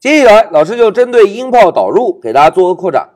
接下来，老师就针对音炮导入给大家做个扩展。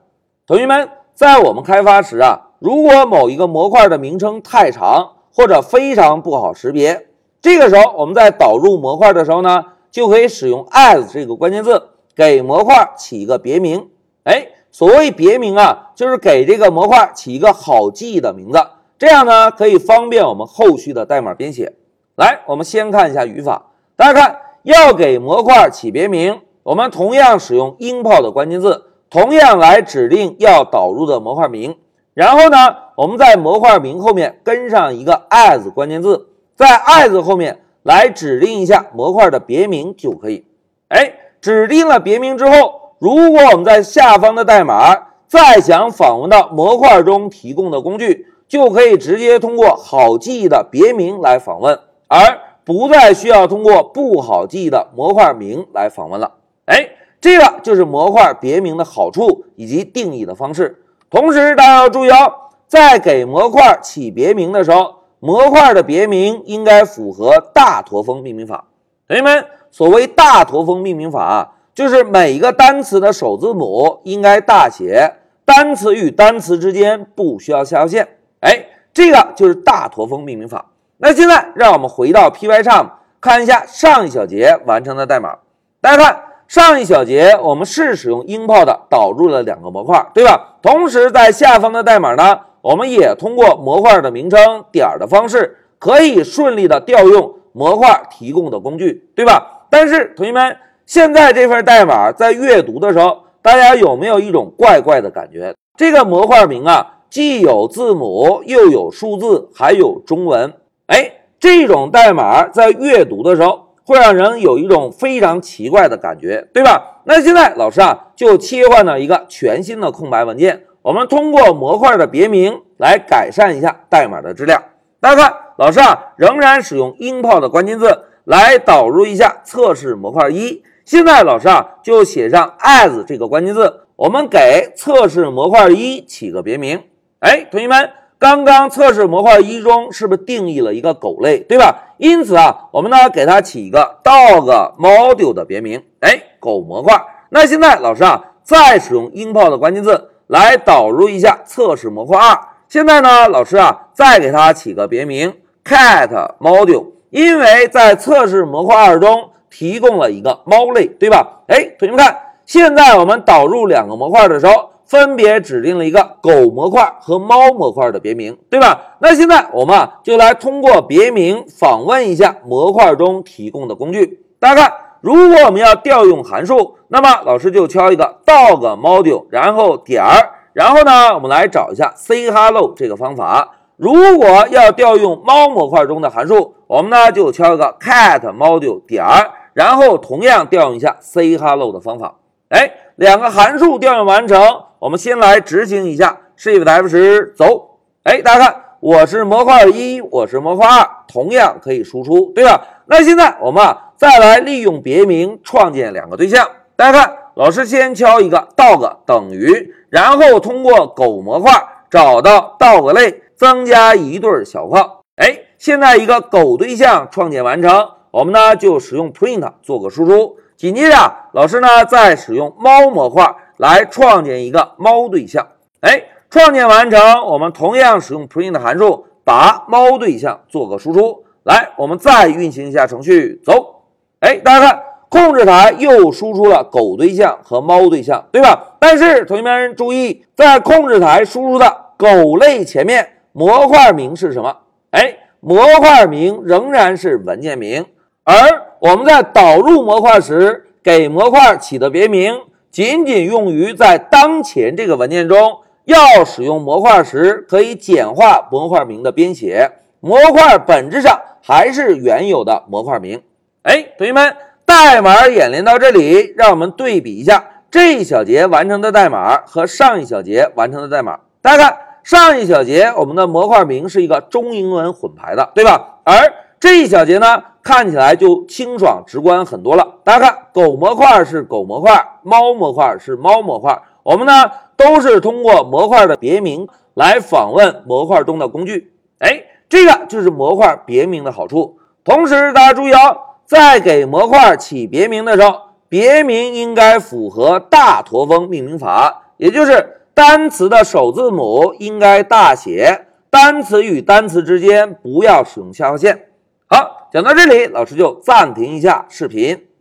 同学们，在我们开发时啊，如果某一个模块的名称太长或者非常不好识别，这个时候我们在导入模块的时候呢，就可以使用 as 这个关键字给模块起一个别名。哎，所谓别名啊，就是给这个模块起一个好记的名字，这样呢可以方便我们后续的代码编写。来，我们先看一下语法，大家看，要给模块起别名。我们同样使用 import 的关键字，同样来指定要导入的模块名。然后呢，我们在模块名后面跟上一个 as 关键字，在 as 后面来指定一下模块的别名就可以。哎，指定了别名之后，如果我们在下方的代码再想访问到模块中提供的工具，就可以直接通过好记忆的别名来访问，而不再需要通过不好记忆的模块名来访问了。哎，这个就是模块别名的好处以及定义的方式。同时，大家要注意哦，在给模块起别名的时候，模块的别名应该符合大驼峰命名法。同学们，所谓大驼峰命名法啊，就是每一个单词的首字母应该大写，单词与单词之间不需要下划线。哎，这个就是大驼峰命名法。那现在，让我们回到 Pycharm 看一下上一小节完成的代码，大家看。上一小节我们是使用 import 导入了两个模块，对吧？同时在下方的代码呢，我们也通过模块的名称点的方式，可以顺利的调用模块提供的工具，对吧？但是同学们，现在这份代码在阅读的时候，大家有没有一种怪怪的感觉？这个模块名啊，既有字母，又有数字，还有中文。哎，这种代码在阅读的时候。会让人有一种非常奇怪的感觉，对吧？那现在老师啊就切换到一个全新的空白文件，我们通过模块的别名来改善一下代码的质量。大家看，老师啊仍然使用 import 的关键字来导入一下测试模块一。现在老师啊就写上 as 这个关键字，我们给测试模块一起个别名。哎，同学们。刚刚测试模块一中是不是定义了一个狗类，对吧？因此啊，我们呢给它起一个 dog module 的别名，哎，狗模块。那现在老师啊，再使用 import 的关键字来导入一下测试模块二。现在呢，老师啊再给它起个别名 cat module，因为在测试模块二中提供了一个猫类，对吧？哎，同学们看，现在我们导入两个模块的时候。分别指定了一个狗模块和猫模块的别名，对吧？那现在我们啊就来通过别名访问一下模块中提供的工具。大家看，如果我们要调用函数，那么老师就敲一个 dog module，然后点儿，然后呢，我们来找一下 say hello 这个方法。如果要调用猫模块中的函数，我们呢就敲一个 cat module 点儿，然后同样调用一下 say hello 的方法。哎，两个函数调用完成。我们先来执行一下，Shift F 十走。哎，大家看，我是模块一，我是模块二，同样可以输出，对吧？那现在我们啊，再来利用别名创建两个对象。大家看，老师先敲一个 dog 等于，然后通过狗模块找到 dog 类，增加一对小括号。哎，现在一个狗对象创建完成，我们呢就使用 print 做个输出。紧接着，老师呢再使用猫模块。来创建一个猫对象，哎，创建完成，我们同样使用 print 函数把猫对象做个输出。来，我们再运行一下程序，走，哎，大家看，控制台又输出了狗对象和猫对象，对吧？但是同学们注意，在控制台输出的狗类前面，模块名是什么？哎，模块名仍然是文件名，而我们在导入模块时给模块起的别名。仅仅用于在当前这个文件中要使用模块时，可以简化模块名的编写。模块本质上还是原有的模块名。哎，同学们，代码演练到这里，让我们对比一下这一小节完成的代码和上一小节完成的代码。大家看，上一小节我们的模块名是一个中英文混排的，对吧？而这一小节呢，看起来就清爽直观很多了。大家看，狗模块是狗模块，猫模块是猫模块。我们呢，都是通过模块的别名来访问模块中的工具。哎，这个就是模块别名的好处。同时大家注意哦，在给模块起别名的时候，别名应该符合大驼峰命名法，也就是单词的首字母应该大写，单词与单词之间不要使用下划线。好讲到这里老师就暂停一下视频。